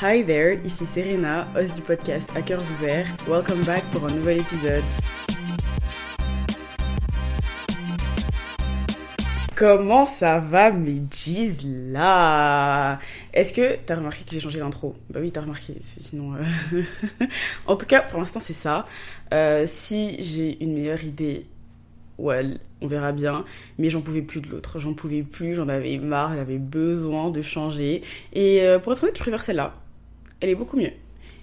Hi there, ici Serena, host du podcast Hackers Ouverts. Welcome back pour un nouvel épisode. Comment ça va mes jeez là Est-ce que t'as remarqué que j'ai changé l'intro? Bah oui t'as remarqué, sinon... Euh, en tout cas pour l'instant c'est ça. Euh, si j'ai une meilleure idée, well, on verra bien. Mais j'en pouvais plus de l'autre, j'en pouvais plus, j'en avais marre, j'avais besoin de changer. Et euh, pour être honnête je préfère celle-là. Elle est beaucoup mieux.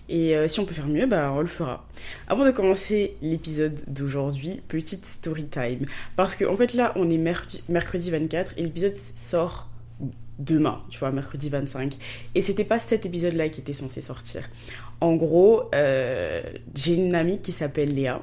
Et euh, si on peut faire mieux, bah on le fera. Avant de commencer l'épisode d'aujourd'hui, petite story time. Parce qu'en en fait là, on est mercredi, 24 et l'épisode sort demain, tu vois, mercredi 25. Et c'était pas cet épisode-là qui était censé sortir. En gros, euh, j'ai une amie qui s'appelle Léa.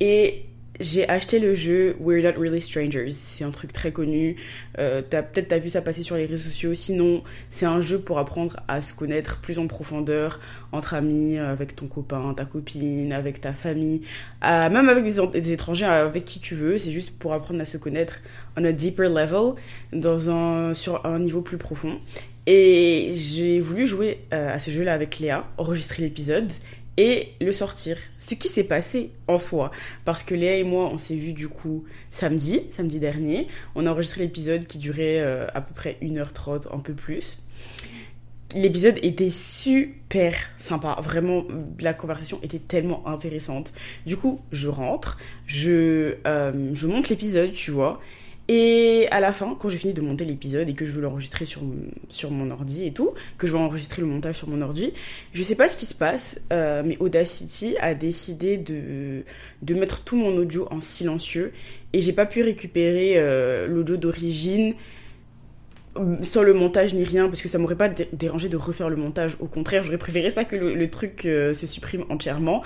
Et j'ai acheté le jeu We're Not Really Strangers. C'est un truc très connu. Euh, Peut-être t'as vu ça passer sur les réseaux sociaux. Sinon, c'est un jeu pour apprendre à se connaître plus en profondeur entre amis, avec ton copain, ta copine, avec ta famille, même avec des, étrangers avec qui tu veux. C'est juste pour apprendre à se connaître on a deeper level, dans un, sur un niveau plus profond. Et j'ai voulu jouer euh, à ce jeu-là avec Léa, enregistrer l'épisode et le sortir. Ce qui s'est passé en soi. Parce que Léa et moi, on s'est vu du coup samedi, samedi dernier. On a enregistré l'épisode qui durait euh, à peu près 1h30, un peu plus. L'épisode était super sympa. Vraiment, la conversation était tellement intéressante. Du coup, je rentre, je, euh, je monte l'épisode, tu vois. Et à la fin, quand j'ai fini de monter l'épisode et que je veux l'enregistrer sur, sur mon ordi et tout, que je veux enregistrer le montage sur mon ordi, je sais pas ce qui se passe, euh, mais Audacity a décidé de, de mettre tout mon audio en silencieux et j'ai pas pu récupérer euh, l'audio d'origine euh, sans le montage ni rien parce que ça m'aurait pas dérangé de refaire le montage. Au contraire j'aurais préféré ça que le, truc se supprime entièrement.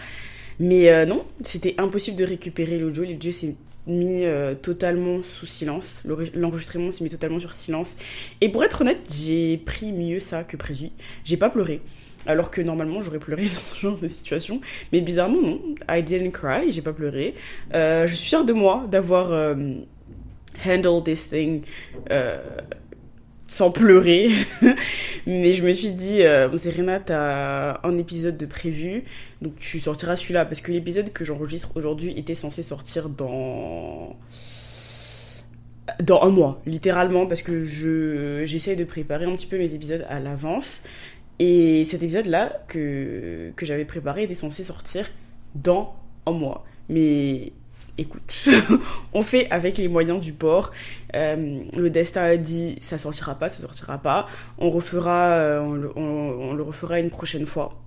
Mais non c'était impossible de récupérer l'audio. L'audio c'est mis euh, totalement sous silence. L'enregistrement s'est mis totalement sur silence. Et pour être honnête, j'ai pris mieux ça que prévu. J'ai pas pleuré. Alors que normalement j'aurais pleuré dans ce genre de situation. Mais bizarrement non. I didn't cry, j'ai pas pleuré. Euh, je suis fière de moi d'avoir euh, handled this thing sans pleurer. Mais je me suis dit, euh, Serena, t'as un épisode de prévu, donc tu sortiras celui-là. Parce que l'épisode que j'enregistre aujourd'hui était censé sortir dans dans un mois, littéralement, parce que je j'essaie de préparer un petit peu mes épisodes à l'avance. Et cet épisode-là que j'avais préparé était censé sortir dans un mois. Mais écoute, on fait avec les moyens du port. Euh, le destin a dit ça sortira pas, ça sortira pas. On refera, euh, on, le refera une prochaine fois.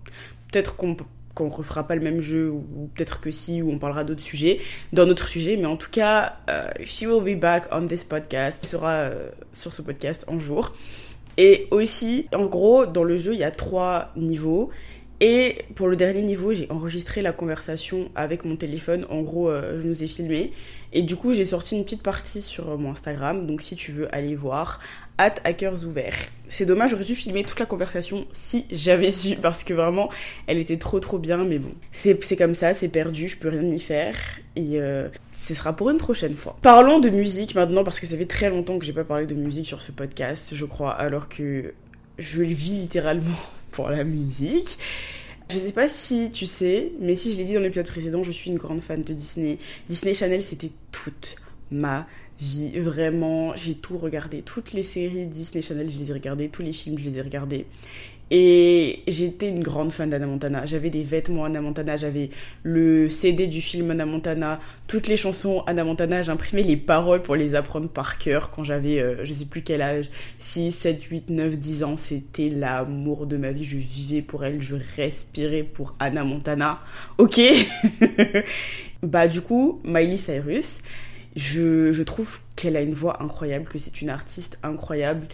Peut-être qu'on qu'on refera pas le même jeu ou peut-être que si ou on parlera d'autres sujets dans notre sujet mais en tout cas euh, she will be back on this podcast sera sur ce podcast un jour et aussi en gros dans le jeu il y a trois niveaux et pour le dernier niveau, j'ai enregistré la conversation avec mon téléphone. En gros, euh, je nous ai filmé. Et du coup, j'ai sorti une petite partie sur mon Instagram. Donc si tu veux aller voir, at hackers ouverts. C'est dommage, j'aurais dû filmer toute la conversation si j'avais su. Parce que vraiment, elle était trop trop bien. Mais bon, c'est comme ça, c'est perdu, je peux rien y faire. Et euh, ce sera pour une prochaine fois. Parlons de musique maintenant, parce que ça fait très longtemps que j'ai pas parlé de musique sur ce podcast, je crois. Alors que je le vis littéralement pour la musique. Je sais pas si tu sais, mais si je l'ai dit dans l'épisode précédent, je suis une grande fan de Disney. Disney Channel, c'était toute ma vie. Vraiment, j'ai tout regardé. Toutes les séries Disney Channel, je les ai regardées. Tous les films, je les ai regardés. Et j'étais une grande fan d'Anna Montana. J'avais des vêtements Anna Montana, j'avais le CD du film Anna Montana, toutes les chansons Anna Montana. J'imprimais les paroles pour les apprendre par cœur quand j'avais, euh, je sais plus quel âge, 6, 7, 8, 9, 10 ans. C'était l'amour de ma vie. Je vivais pour elle, je respirais pour Anna Montana. Ok? Bah du coup, Miley Cyrus, je, trouve qu'elle a une voix incroyable, que c'est une artiste incroyable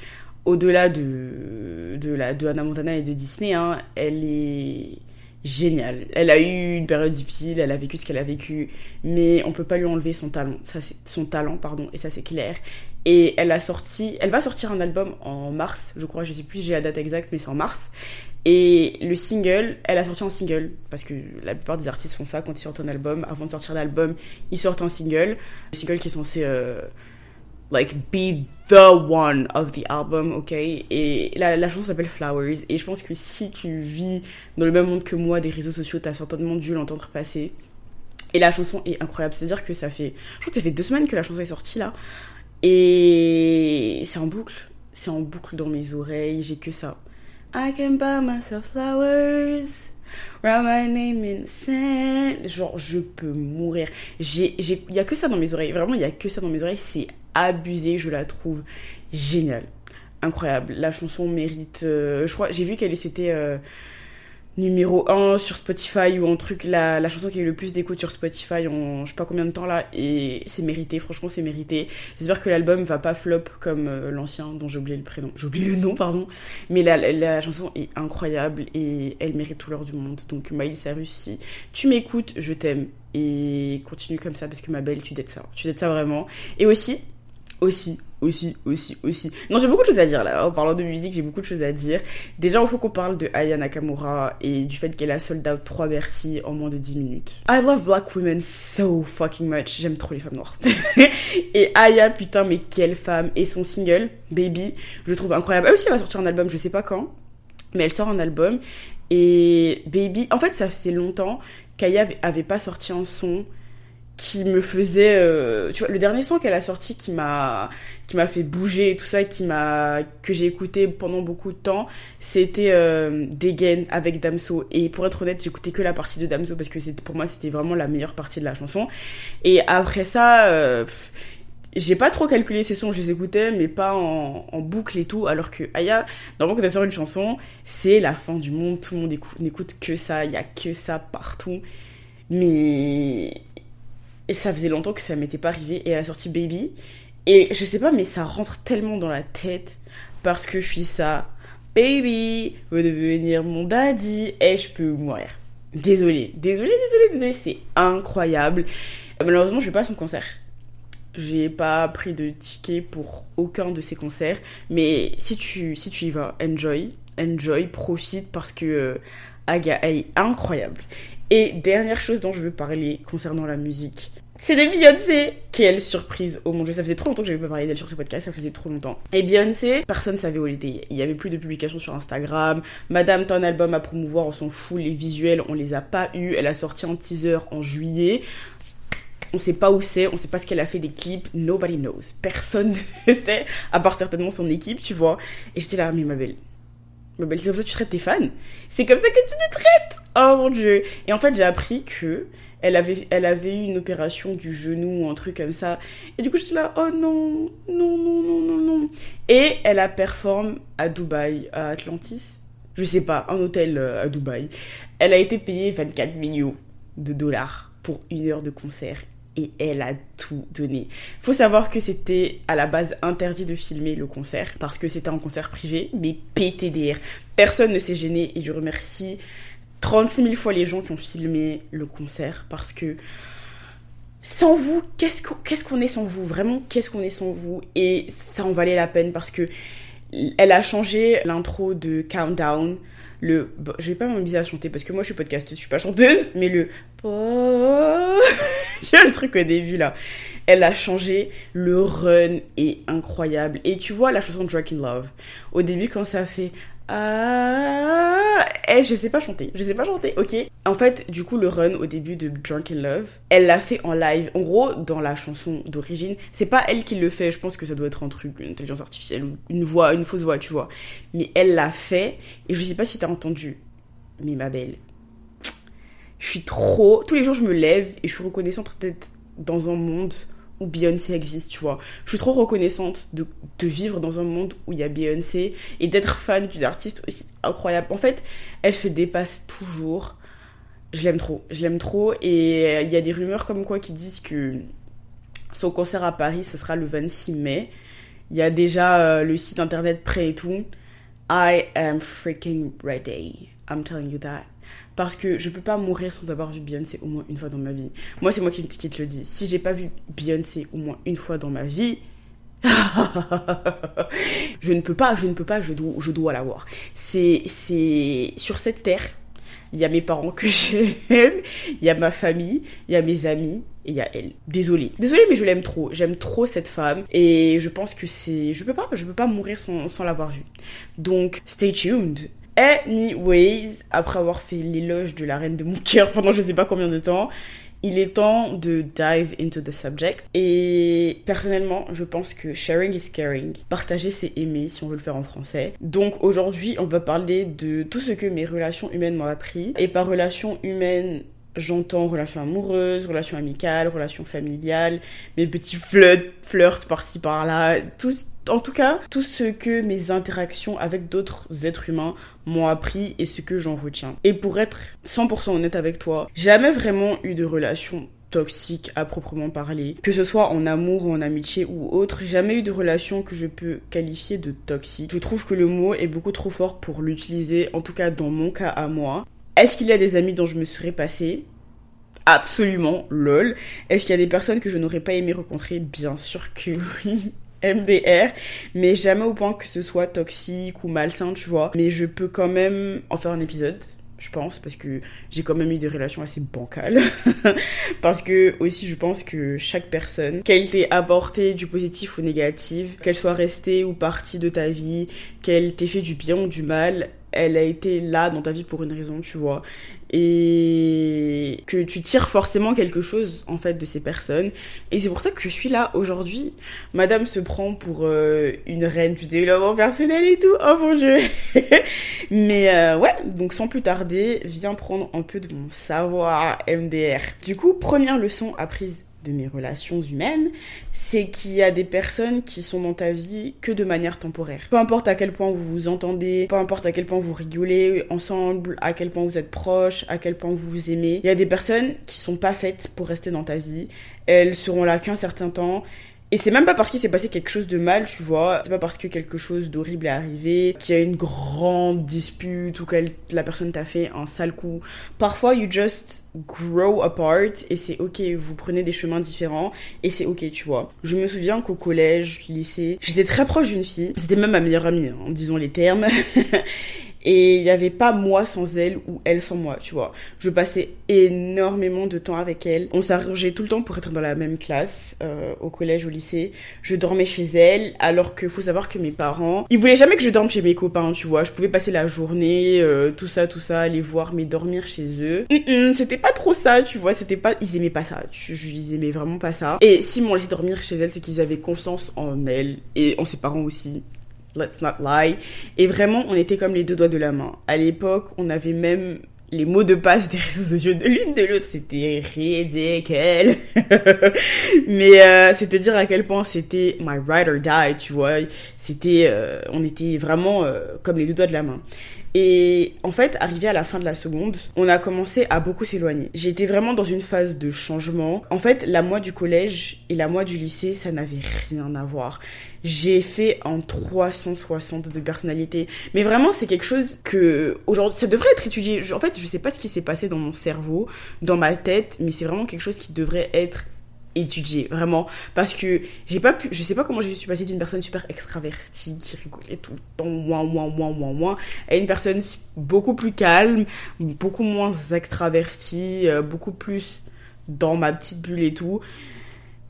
au-delà de, de, la, de Hannah Montana et de Disney, hein, elle est géniale. Elle a eu une période difficile, elle a vécu ce qu'elle a vécu, mais on peut pas lui enlever son talent, son talent pardon, et ça c'est clair. Et elle a sorti, elle va sortir un album en mars, je crois, je sais plus j'ai la date exacte, mais c'est en mars. Et le single, elle a sorti un single parce que la plupart des artistes font ça quand ils sortent un album. Avant de sortir l'album, ils sortent un single, le single qui est censé euh, like be the one of the album, ok? Et la, la chanson s'appelle Flowers et je pense que si tu vis dans le même monde que moi des réseaux sociaux, t'as certainement dû l'entendre passer. Et la chanson est incroyable, c'est-à-dire que ça fait, je crois que ça fait deux semaines que la chanson est sortie là, et c'est en boucle, c'est en boucle dans mes oreilles, j'ai que ça. I can buy myself flowers. Write my name in sand. Genre, je peux mourir. Il y a que ça dans mes oreilles. Vraiment, il y a que ça dans mes oreilles. C'est abusé. Je la trouve géniale. Incroyable. La chanson mérite, euh, je crois, j'ai vu qu'elle c'était, euh, numéro 1 sur Spotify ou un truc, la, chanson qui a eu le plus d'écoute sur Spotify en je sais pas combien de temps là, et c'est mérité, franchement c'est mérité. J'espère que l'album va pas flop comme euh, l'ancien dont j'ai oublié le prénom, j'ai oublié le nom, pardon, mais la, chanson est incroyable et elle mérite tout l'heure du monde. Donc Miley Cyrus, si tu m'écoutes, je t'aime et continue comme ça parce que ma belle, tu d'être ça, tu d'être ça vraiment. Et aussi, aussi, aussi, aussi, aussi. Non, j'ai beaucoup de choses à dire là. En parlant de musique, j'ai beaucoup de choses à dire. Déjà, il faut qu'on parle de Aya Nakamura et du fait qu'elle a sold out 3 Bercy en moins de 10 minutes. I love black women so fucking much. J'aime trop les femmes noires. et Aya, putain, mais quelle femme. Et son single, Baby, je trouve incroyable. Elle aussi, elle va sortir un album, je sais pas quand. Mais elle sort un album. Et Baby, en fait, ça faisait longtemps qu'Aya avait pas sorti un son qui me faisait euh, tu vois le dernier son qu'elle a sorti qui m'a qui m'a fait bouger et tout ça qui m'a que j'ai écouté pendant beaucoup de temps c'était euh, Degen avec Damso et pour être honnête j'écoutais que la partie de Damso parce que c'était pour moi c'était vraiment la meilleure partie de la chanson et après ça euh, j'ai pas trop calculé ces sons, je les écoutais, mais pas en, en boucle et tout, alors que Aya, normalement quand elle sort une chanson, c'est la fin du monde, tout le monde n'écoute que ça, il y a que ça partout. Mais et ça faisait longtemps que ça m'était pas arrivé. Et elle a sorti Baby. Et je sais pas, mais ça rentre tellement dans la tête. Parce que je suis ça. Baby, veut devenir mon daddy. Et je peux mourir. Désolée, désolée, désolée, désolée. C'est incroyable. Malheureusement, je vais pas à son concert. J'ai pas pris de ticket pour aucun de ses concerts. Mais si tu, si tu y vas, enjoy. Enjoy, profite parce que euh, Aga, elle est incroyable. Et dernière chose dont je veux parler concernant la musique, c'est de Beyoncé. Quelle surprise Oh mon dieu, ça faisait trop longtemps que j'avais pas parlé d'elle sur ce podcast, ça faisait trop longtemps. Et Beyoncé, personne savait où elle était. Il y avait plus de publications sur Instagram. Madame, t'as un album à promouvoir, on s'en fout. Les visuels, on les a pas eu. Elle a sorti un teaser en juillet. On sait pas où c'est, on sait pas ce qu'elle a fait des clips. Nobody knows. Personne ne sait, à part certainement son équipe, tu vois. Et j'étais là, mais ma belle, c'est comme ça que tu traites tes fans. C'est comme ça que tu les traites. Oh mon dieu. Et en fait, j'ai appris que elle avait, elle avait eu une opération du genou ou un truc comme ça. Et du coup, j'étais là, oh non, non, non, non, non, non. Et elle a performé à Dubaï, à Atlantis. Je sais pas, un hôtel euh, à Dubaï. Elle a été payée 24 millions de dollars pour une heure de concert et elle a tout donné. Faut savoir que c'était à la base interdit de filmer le concert parce que c'était un concert privé, mais PTDR. Personne ne s'est gêné et je remercie 36 000 fois les gens qui ont filmé le concert parce que sans vous, qu'est-ce qu'on est sans vous? Vraiment, qu'est-ce qu'on est sans vous? Et ça en valait la peine parce que elle a changé l'intro de Countdown le je vais pas m'amuser à chanter parce que moi je suis podcasteuse je suis pas chanteuse mais le tu vois le truc au début là. Elle a changé le run est incroyable. Et tu vois la chanson Drunk in Love. Au début quand ça fait ah, eh, je sais pas chanter, je sais pas chanter, ok. En fait, du coup, le run au début de Drunk in Love, elle l'a fait en live. En gros, dans la chanson d'origine, c'est pas elle qui le fait. Je pense que ça doit être un truc, une intelligence artificielle ou une voix, une fausse voix, tu vois. Mais elle l'a fait et je sais pas si t'as entendu. Mais ma belle, je suis trop. Tous les jours, je me lève et je suis reconnaissante d'être dans un monde où Beyoncé existe, tu vois. Je suis trop reconnaissante de, de vivre dans un monde où il y a Beyoncé et d'être fan d'une artiste aussi incroyable. En fait, elle se dépasse toujours. Je l'aime trop, je l'aime trop et il y a des rumeurs comme quoi qui disent que son concert à Paris, ce sera le 26 mai. Il y a déjà euh, le site internet prêt et tout. I am freaking ready. I'm telling you that parce que je peux pas mourir sans avoir vu Beyoncé au moins une fois dans ma vie. Moi, c'est moi qui, te le dis. Si j'ai pas vu Beyoncé au moins une fois dans ma vie, je ne peux pas, je ne peux pas, je dois, je dois la voir. C'est, c'est sur cette terre, il y a mes parents que j'aime, il y a ma famille, il y a mes amis, et il y a elle. Désolée. Désolée, mais je l'aime trop. J'aime trop cette femme. Et je pense que c'est. Je peux pas, je peux pas mourir sans l'avoir vue. Donc, stay tuned. Anyways, après avoir fait l'éloge de la reine de mon cœur pendant je sais pas combien de temps, il est temps de dive into the subject. Et personnellement, je pense que sharing is caring. Partager, c'est aimer, si on veut le faire en français. Donc aujourd'hui, on va parler de tout ce que mes relations humaines m'ont appris. Et par relations humaines, J'entends relations amoureuses, relations amicales, relations familiales, mes petits flirts, flirts par-ci par-là, en tout cas, tout ce que mes interactions avec d'autres êtres humains m'ont appris et ce que j'en retiens. Et pour être 100% honnête avec toi, jamais vraiment eu de relation toxique à proprement parler, que ce soit en amour ou en amitié ou autre, jamais eu de relation que je peux qualifier de toxique. Je trouve que le mot est beaucoup trop fort pour l'utiliser, en tout cas dans mon cas à moi. Est-ce qu'il y a des amis dont je me serais passé Absolument, lol. Est-ce qu'il y a des personnes que je n'aurais pas aimé rencontrer Bien sûr que oui. MDR, mais jamais au point que ce soit toxique ou malsain, tu vois. Mais je peux quand même en faire un épisode, je pense, parce que j'ai quand même eu des relations assez bancales. parce que aussi, je pense que chaque personne, qu'elle t'ait apporté du positif ou négatif, qu'elle soit restée ou partie de ta vie, qu'elle t'ait fait du bien ou du mal, elle a été là dans ta vie pour une raison, tu vois. Et que tu tires forcément quelque chose, en fait, de ces personnes. Et c'est pour ça que je suis là aujourd'hui. Madame se prend pour euh, une reine du développement personnel et tout. Oh mon dieu. Mais euh, ouais, donc sans plus tarder, viens prendre un peu de mon savoir MDR. Du coup, première leçon apprise de mes relations humaines, c'est qu'il y a des personnes qui sont dans ta vie que de manière temporaire. Peu importe à quel point vous vous entendez, peu importe à quel point vous rigolez ensemble, à quel point vous êtes proches, à quel point vous vous aimez, il y a des personnes qui sont pas faites pour rester dans ta vie. Elles seront là qu'un certain temps et c'est même pas parce qu'il s'est passé quelque chose de mal, tu vois. C'est pas parce que quelque chose d'horrible est arrivé, qu'il y a une grande dispute ou que la personne t'a fait un sale coup. Parfois, you just grow apart et c'est ok, vous prenez des chemins différents et c'est ok, tu vois. Je me souviens qu'au collège, lycée, j'étais très proche d'une fille. C'était même ma meilleure amie, en hein, disons les termes. Et il n'y avait pas moi sans elle ou elle sans moi, tu vois. Je passais énormément de temps avec elle. On s'arrangeait tout le temps pour être dans la même classe, euh, au collège, au lycée. Je dormais chez elle, alors que faut savoir que mes parents, ils voulaient jamais que je dorme chez mes copains, tu vois. Je pouvais passer la journée, euh, tout ça, tout ça, aller voir, mais dormir chez eux. c'était pas trop ça, tu vois. C'était pas, ils aimaient pas ça. Tu, ils aimaient vraiment pas ça. Et si m'ont laissé dormir chez elle, c'est qu'ils avaient confiance en elle et en ses parents aussi let's not lie. Et vraiment, on était comme les deux doigts de la main. À l'époque, on avait même les mots de passe des réseaux sociaux de l'une de l'autre, c'était ridicule. Mais euh, c'est te dire à quel point c'était my ride or die, tu vois. C'était, euh, on était vraiment euh, comme les deux doigts de la main. Et en fait, arrivé à la fin de la seconde, on a commencé à beaucoup s'éloigner. J'étais vraiment dans une phase de changement. En fait, la moi du collège et la moi du lycée, ça n'avait rien à voir. J'ai fait en 360 de personnalité. Mais vraiment, c'est quelque chose que aujourd'hui, ça devrait être étudié. En fait, je sais pas ce qui s'est passé dans mon cerveau, dans ma tête, mais c'est vraiment quelque chose qui devrait être étudier vraiment. Parce que j'ai pas pu je sais pas comment je suis passée d'une personne super extravertie qui rigolait tout le temps moins moins moins moins moins à une personne beaucoup plus calme beaucoup moins extravertie euh, beaucoup plus dans ma petite bulle et tout.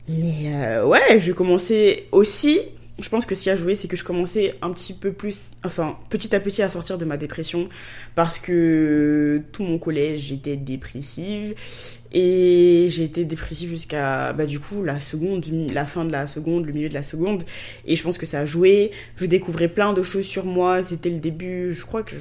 Mais euh, ouais je commençais aussi je pense que qui a joué, c'est que je commençais un petit peu plus, enfin, petit à petit à sortir de ma dépression parce que tout mon collège, j'étais dépressive et j'ai été dépressive jusqu'à, bah, du coup, la seconde, la fin de la seconde, le milieu de la seconde. Et je pense que ça a joué. Je découvrais plein de choses sur moi. C'était le début, je crois que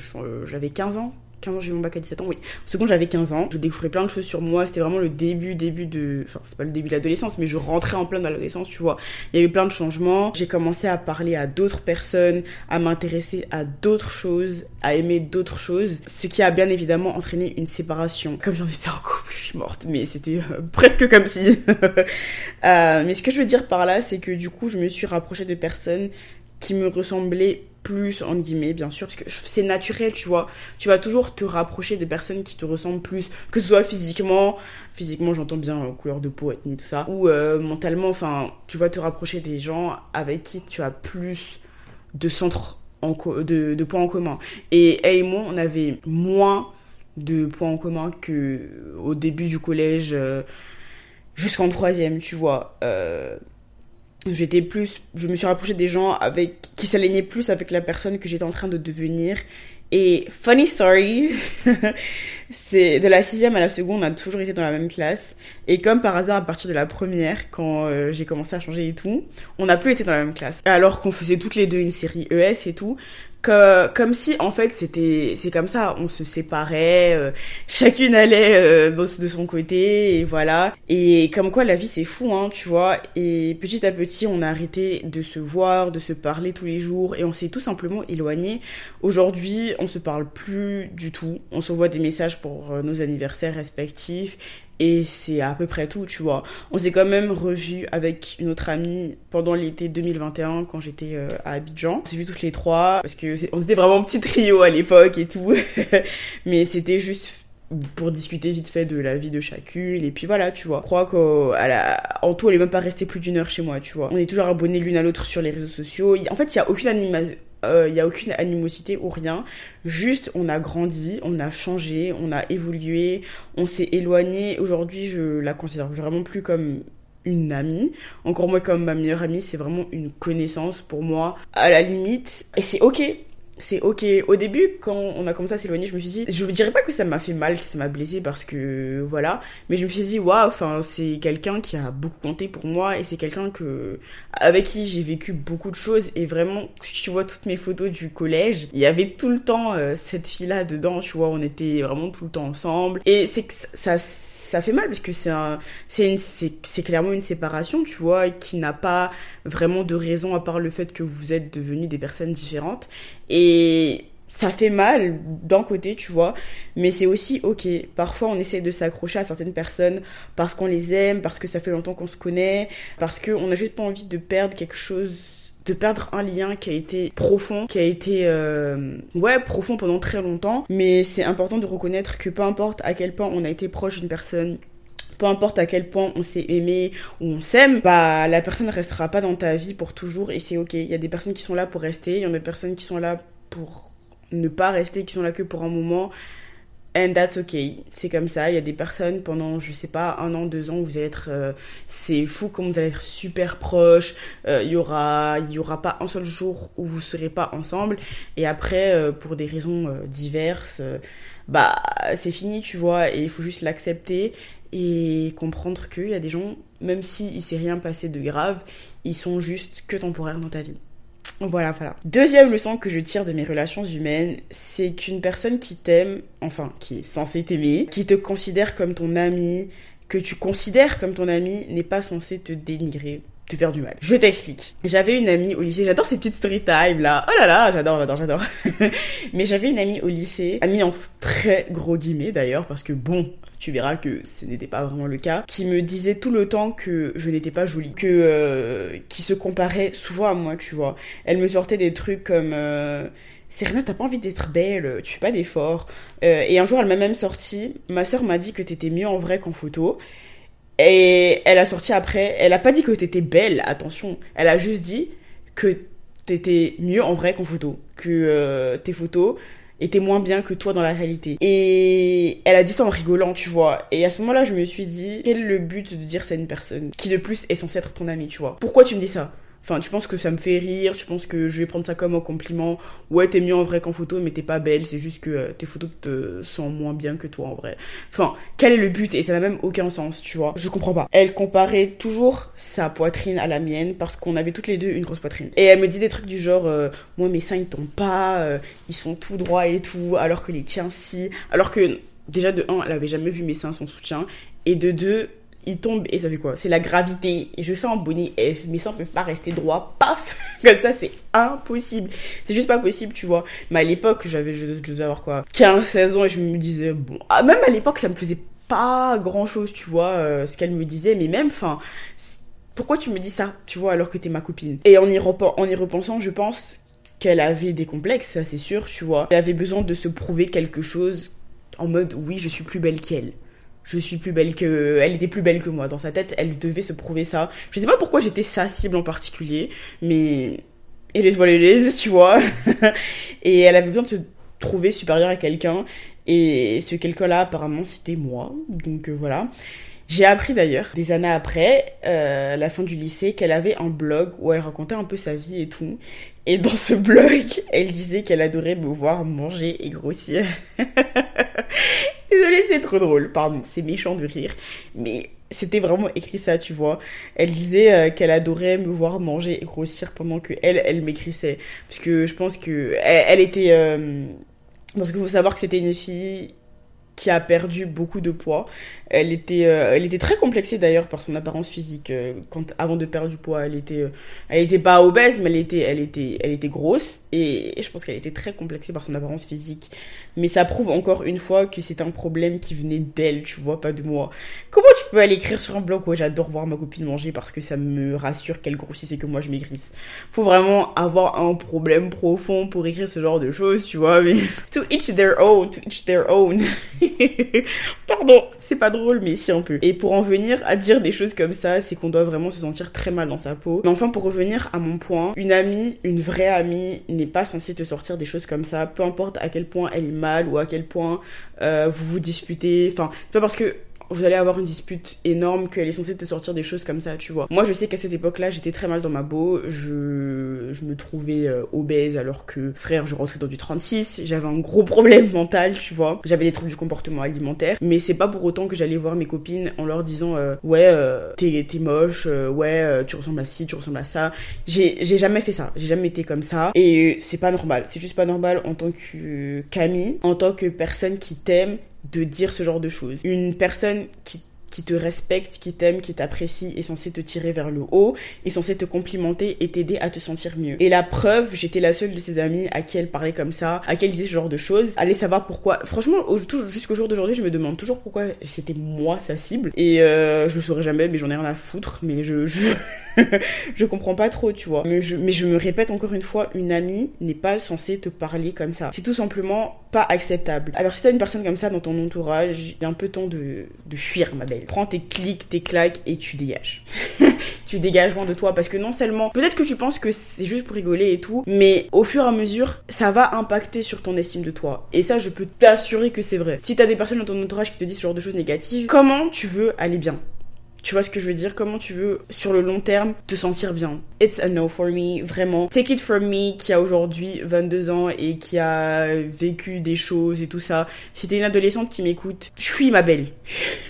j'avais 15 ans 15 ans, j'ai eu mon bac à 17 ans, oui. En seconde, j'avais 15 ans. Je découvrais plein de choses sur moi. C'était vraiment le début, début de. Enfin, c'est pas le début de l'adolescence, mais je rentrais en plein dans l'adolescence, tu vois. Il y avait plein de changements. J'ai commencé à parler à d'autres personnes, à m'intéresser à d'autres choses, à aimer d'autres choses. Ce qui a bien évidemment entraîné une séparation. Comme j'en étais en couple, je suis morte, mais c'était euh, presque comme si. euh, mais ce que je veux dire par là, c'est que du coup, je me suis rapprochée de personnes qui me ressemblaient plus, en guillemets, bien sûr, parce que c'est naturel, tu vois. Tu vas toujours te rapprocher des personnes qui te ressemblent plus, que ce soit physiquement, physiquement, j'entends bien euh, couleur de peau, ethnie, tout ça, ou euh, mentalement, enfin, tu vas te rapprocher des gens avec qui tu as plus de en de, de points en commun. Et elle et moi, on avait moins de points en commun que au début du collège euh, jusqu'en troisième, tu vois. J'étais plus, je me suis rapprochée des gens avec qui s'alignaient plus avec la personne que j'étais en train de devenir et funny story, c'est de la sixième à la seconde, on a toujours été dans la même classe. Et comme par hasard, à partir de la première, quand euh, j'ai commencé à changer et tout, on n'a plus été dans la même classe. Alors qu'on faisait toutes les deux une série ES et tout, que, comme si en fait c'était c'est comme ça. On se séparait euh, chacune allait euh, de son côté et voilà. Et comme quoi la vie c'est fou hein tu vois. Et petit à petit on a arrêté de se voir de se parler tous les jours et on s'est tout simplement éloigné aujourd'hui on se parle plus du tout. On se voit des messages pour euh, nos anniversaires respectifs et c'est à peu près tout, tu vois. On s'est quand même revu avec une autre amie pendant l'été 2021 quand j'étais euh, à Abidjan. On s'est vu toutes les trois parce que on était vraiment petit trio à l'époque et tout. Mais c'était juste pour discuter vite fait de la vie de chacune et puis voilà tu vois je crois qu'en tout elle est même pas restée plus d'une heure chez moi tu vois on est toujours abonnés l'une à l'autre sur les réseaux sociaux en fait il y a aucune animation il euh, n'y a aucune animosité ou rien. Juste, on a grandi, on a changé, on a évolué, on s'est éloigné. Aujourd'hui, je la considère vraiment plus comme une amie. Encore moins comme ma meilleure amie, c'est vraiment une connaissance pour moi. À la limite, et c'est ok c'est ok. Au début, quand on a commencé à s'éloigner, je me suis dit, je ne dirais pas que ça m'a fait mal, que ça m'a blessé parce que voilà, mais je me suis dit, waouh, enfin, c'est quelqu'un qui a beaucoup compté pour moi et c'est quelqu'un que, avec qui j'ai vécu beaucoup de choses. Et vraiment, si tu vois toutes mes photos du collège, il y avait tout le temps euh, cette fille-là dedans, tu vois, on était vraiment tout le temps ensemble. Et c'est que ça, ça fait mal parce que c'est c'est c'est clairement une séparation tu vois qui n'a pas vraiment de raison à part le fait que vous êtes devenus des personnes différentes et ça fait mal d'un côté, tu vois, mais c'est aussi ok. Parfois, on essaie de s'accrocher à certaines personnes parce qu'on les aime, parce que ça fait longtemps qu'on se connaît, parce qu'on n'a juste pas envie de perdre quelque chose de perdre un lien qui a été profond, qui a été euh, ouais profond pendant très longtemps. Mais c'est important de reconnaître que peu importe à quel point on a été proche d'une personne, peu importe à quel point on s'est aimé ou on s'aime, bah la personne ne restera pas dans ta vie pour toujours et c'est ok. Il y a des personnes qui sont là pour rester, il y en a des personnes qui sont là pour ne pas rester, qui sont là que pour un moment. And that's okay. C'est comme ça. Il y a des personnes pendant, je sais pas, un an, deux ans, vous allez être, euh, c'est fou comme vous allez être super proches. Euh, il y aura, il y aura pas un seul jour où vous serez pas ensemble. Et après, euh, pour des raisons diverses, bah, c'est fini, tu vois. Et il faut juste l'accepter et comprendre qu'il y a des gens, même s'il il s'est rien passé de grave, ils sont juste que temporaires dans ta vie. Voilà, voilà. Deuxième leçon que je tire de mes relations humaines, c'est qu'une personne qui t'aime, enfin, qui est censée t'aimer, qui te considère comme ton ami, que tu considères comme ton ami, n'est pas censée te dénigrer te faire du mal. Je t'explique. J'avais une amie au lycée, j'adore ces petites story time là. Oh là là, j'adore, j'adore, j'adore. Mais j'avais une amie au lycée, amie en très gros guillemets d'ailleurs, parce que bon, tu verras que ce n'était pas vraiment le cas, qui me disait tout le temps que je n'étais pas jolie, que euh, qui se comparait souvent à moi, tu vois. Elle me sortait des trucs comme euh, Serena, t'as pas envie d'être belle, tu fais pas d'efforts. Euh, et un jour, elle m'a même sorti, ma soeur m'a dit que t'étais mieux en vrai qu'en photo. Et elle a sorti après, elle a pas dit que t'étais belle, attention. Elle a juste dit que t'étais mieux en vrai qu'en photo. Que euh, tes photos, était moins bien que toi dans la réalité. Et elle a dit ça en rigolant, tu vois. Et à ce moment-là, je me suis dit, quel est le but de dire ça à une personne qui de plus est censée être ton amie, tu vois? Pourquoi tu me dis ça? Enfin, tu penses que ça me fait rire, tu penses que je vais prendre ça comme un compliment. Ouais, t'es mieux en vrai qu'en photo, mais t'es pas belle, c'est juste que euh, tes photos te sont moins bien que toi en vrai. Enfin, quel est le but? Et ça n'a même aucun sens, tu vois. Je comprends pas. Elle comparait toujours sa poitrine à la mienne parce qu'on avait toutes les deux une grosse poitrine. Et elle me dit des trucs du genre, euh, moi mes seins ils tombent pas, euh, ils sont tout droits et tout, alors que les tiens si. Alors que déjà de 1, elle avait jamais vu mes seins sans soutien. Et de 2, il tombe et ça fait quoi? C'est la gravité. Je fais un bonnet F, ça ne peut pas rester droit. Paf Comme ça, c'est impossible. C'est juste pas possible, tu vois. Mais à l'époque, j'avais, je, devais avoir quoi? 15, 16 ans et je me disais, bon, ah, même à l'époque, ça me faisait pas grand chose, tu vois, euh, ce qu'elle me disait, mais même, enfin, pourquoi tu me dis ça, tu vois, alors que t'es ma copine? Et en y, en y repensant, je pense qu'elle avait des complexes, ça c'est sûr, tu vois. Elle avait besoin de se prouver quelque chose en mode, oui, je suis plus belle qu'elle je suis plus belle que elle était plus belle que moi dans sa tête elle devait se prouver ça je sais pas pourquoi j'étais sa cible en particulier mais et les voiles les tu vois et elle avait besoin de se trouver supérieure à quelqu'un Et ce quelqu'un-là, apparemment, c'était moi. Donc voilà. J'ai appris d'ailleurs, des années après, euh, la fin du lycée, qu'elle avait un blog où elle racontait un peu sa vie et tout. Et dans ce blog, elle disait qu'elle adorait me voir manger et grossir. Désolée, c'est trop drôle. Pardon, c'est méchant de rire. Mais c'était vraiment écrit ça, tu vois. Elle disait euh, qu'elle adorait me voir manger et grossir pendant que elle, elle m'écrissait. Parce que je pense que elle, était... Euh, parce qu'il faut savoir que c'était une fille qui a perdu beaucoup de poids. Elle était, euh, elle était très complexée d'ailleurs par son apparence physique. Euh, quand, avant de perdre du poids, elle était, euh, elle était pas obèse, mais elle était, elle était, elle était grosse. Et, je pense qu'elle était très complexée par son apparence physique. Mais ça prouve encore une fois que c'est un problème qui venait d'elle, tu vois, pas de moi. Comment tu peux aller écrire sur un blog? Où j'adore voir ma copine manger parce que ça me rassure qu'elle grossisse et que moi je maigrisse. Faut vraiment avoir un problème profond pour écrire ce genre de choses, tu vois. To each their own, to each their own. Pardon, c'est pas drôle, mais si un peu. Et pour en venir à dire des choses comme ça, c'est qu'on doit vraiment se sentir très mal dans sa peau. Mais enfin, pour revenir à mon point, une amie, une vraie amie, n'est pas censée te sortir des choses comme ça, peu importe à quel point elle est mal ou à quel point euh, vous vous disputez. Enfin, c'est pas parce que vous allez avoir une dispute énorme qu'elle est censée te sortir des choses comme ça, tu vois. Moi, je sais qu'à cette époque-là, j'étais très mal dans ma peau. Je, je me trouvais euh, obèse alors que, frère, je rentrais dans du 36. J'avais un gros problème mental, tu vois. J'avais des troubles du comportement alimentaire. Mais c'est pas pour autant que j'allais voir mes copines en leur disant, euh, ouais, euh, t'es, moche, ouais, tu ressembles à ci, tu ressembles à ça. J'ai, j'ai jamais fait ça. J'ai jamais été comme ça. Et c'est pas normal. C'est juste pas normal en tant que Camille, en tant que personne qui t'aime de dire ce genre de choses. Une personne qui qui te respecte, qui t'aime, qui t'apprécie, est censé te tirer vers le haut, est censé te complimenter et t'aider à te sentir mieux. Et la preuve, j'étais la seule de ses amies à qui elle parlait comme ça, à qui elle disait ce genre de choses. Allez savoir pourquoi. Franchement, jusqu'au jour d'aujourd'hui, je me demande toujours pourquoi c'était moi sa cible. Et euh, je le saurais jamais, mais j'en ai rien à foutre. Mais je, je, comprends pas trop, tu vois. Mais je, mais je me répète encore une fois, une amie n'est pas censée te parler comme ça. C'est tout simplement pas acceptable. Alors si t'as une personne comme ça dans ton entourage, il y a un peu temps de, de fuir, ma belle. Prends tes clics, tes claques et tu dégages. tu dégages loin de toi parce que non seulement, peut-être que tu penses que c'est juste pour rigoler et tout, mais au fur et à mesure, ça va impacter sur ton estime de toi. Et ça, je peux t'assurer que c'est vrai. Si t'as des personnes dans ton entourage qui te disent ce genre de choses négatives, comment tu veux aller bien? Tu vois ce que je veux dire? Comment tu veux, sur le long terme, te sentir bien? It's a no for me, vraiment. Take it from me, qui a aujourd'hui 22 ans et qui a vécu des choses et tout ça. Si t'es une adolescente qui m'écoute, fuis ma belle.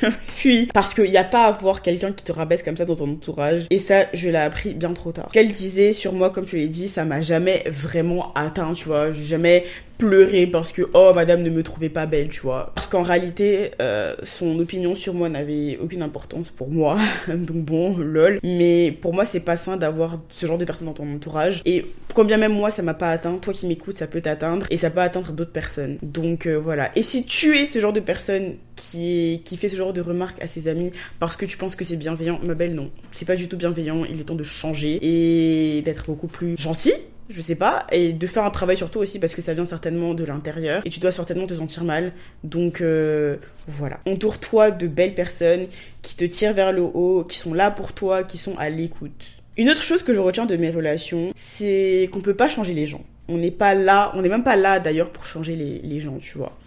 fuis. Parce qu'il n'y a pas à voir quelqu'un qui te rabaisse comme ça dans ton entourage. Et ça, je l'ai appris bien trop tard. Qu'elle disait sur moi, comme je l'ai dit, ça m'a jamais vraiment atteint, tu vois. J'ai jamais pleurer parce que oh madame ne me trouvait pas belle tu vois parce qu'en réalité euh, son opinion sur moi n'avait aucune importance pour moi donc bon lol. Mais pour moi c'est pas sain d'avoir ce genre de personnes dans ton entourage. Et combien même moi ça m'a pas atteint toi qui m'écoutes ça peut t'atteindre et ça peut atteindre d'autres personnes. Donc euh, voilà. Et si tu es ce genre de personne qui qui fait ce genre de remarques à ses amis parce que tu penses que c'est bienveillant ma belle non. C'est pas du tout bienveillant. Il est temps de changer et d'être beaucoup plus gentil je sais pas, et de faire un travail sur toi aussi parce que ça vient certainement de l'intérieur et tu dois certainement te sentir mal. Donc euh, voilà, entoure-toi de belles personnes qui te tirent vers le haut, qui sont là pour toi, qui sont à l'écoute. Une autre chose que je retiens de mes relations, c'est qu'on peut pas changer les gens. On n'est pas là, on n'est même pas là d'ailleurs pour changer les, les gens, tu vois.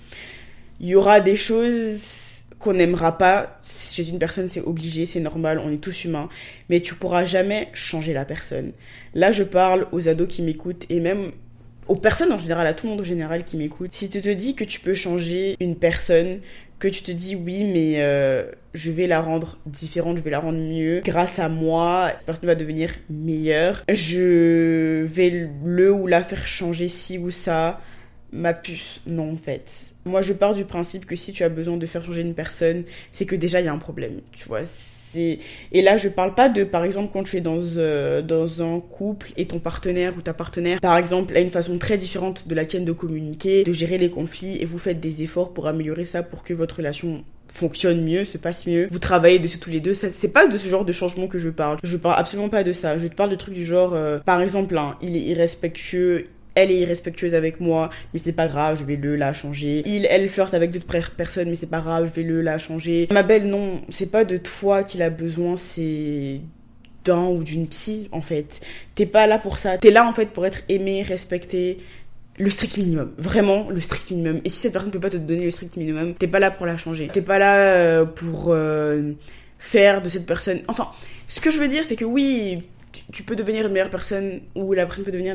Il y aura des choses qu'on n'aimera pas chez une personne, c'est obligé, c'est normal, on est tous humains, mais tu pourras jamais changer la personne. Là, je parle aux ados qui m'écoutent et même aux personnes en général, à tout le monde en général qui m'écoute. Si tu te dis que tu peux changer une personne, que tu te dis oui, mais euh, je vais la rendre différente, je vais la rendre mieux, grâce à moi, cette personne va devenir meilleure, je vais le ou la faire changer ci ou ça, ma puce, non en fait moi, je pars du principe que si tu as besoin de faire changer une personne, c'est que déjà il y a un problème, tu vois. Et là, je parle pas de, par exemple, quand tu es dans, euh, dans un couple et ton partenaire ou ta partenaire, par exemple, a une façon très différente de la tienne de communiquer, de gérer les conflits, et vous faites des efforts pour améliorer ça, pour que votre relation fonctionne mieux, se passe mieux. Vous travaillez dessus tous les deux. C'est pas de ce genre de changement que je parle. Je parle absolument pas de ça. Je te parle de trucs du genre, euh, par exemple, hein, il est irrespectueux, elle est irrespectueuse avec moi, mais c'est pas grave, je vais le la changer. Il, elle flirte avec d'autres personnes, mais c'est pas grave, je vais le la changer. Ma belle, non, c'est pas de toi qu'il a besoin, c'est d'un ou d'une psy, en fait. T'es pas là pour ça. T'es là, en fait, pour être aimé, respecté, le strict minimum. Vraiment, le strict minimum. Et si cette personne ne peut pas te donner le strict minimum, t'es pas là pour la changer. T'es pas là euh, pour euh, faire de cette personne. Enfin, ce que je veux dire, c'est que oui, tu peux devenir une meilleure personne ou la personne peut devenir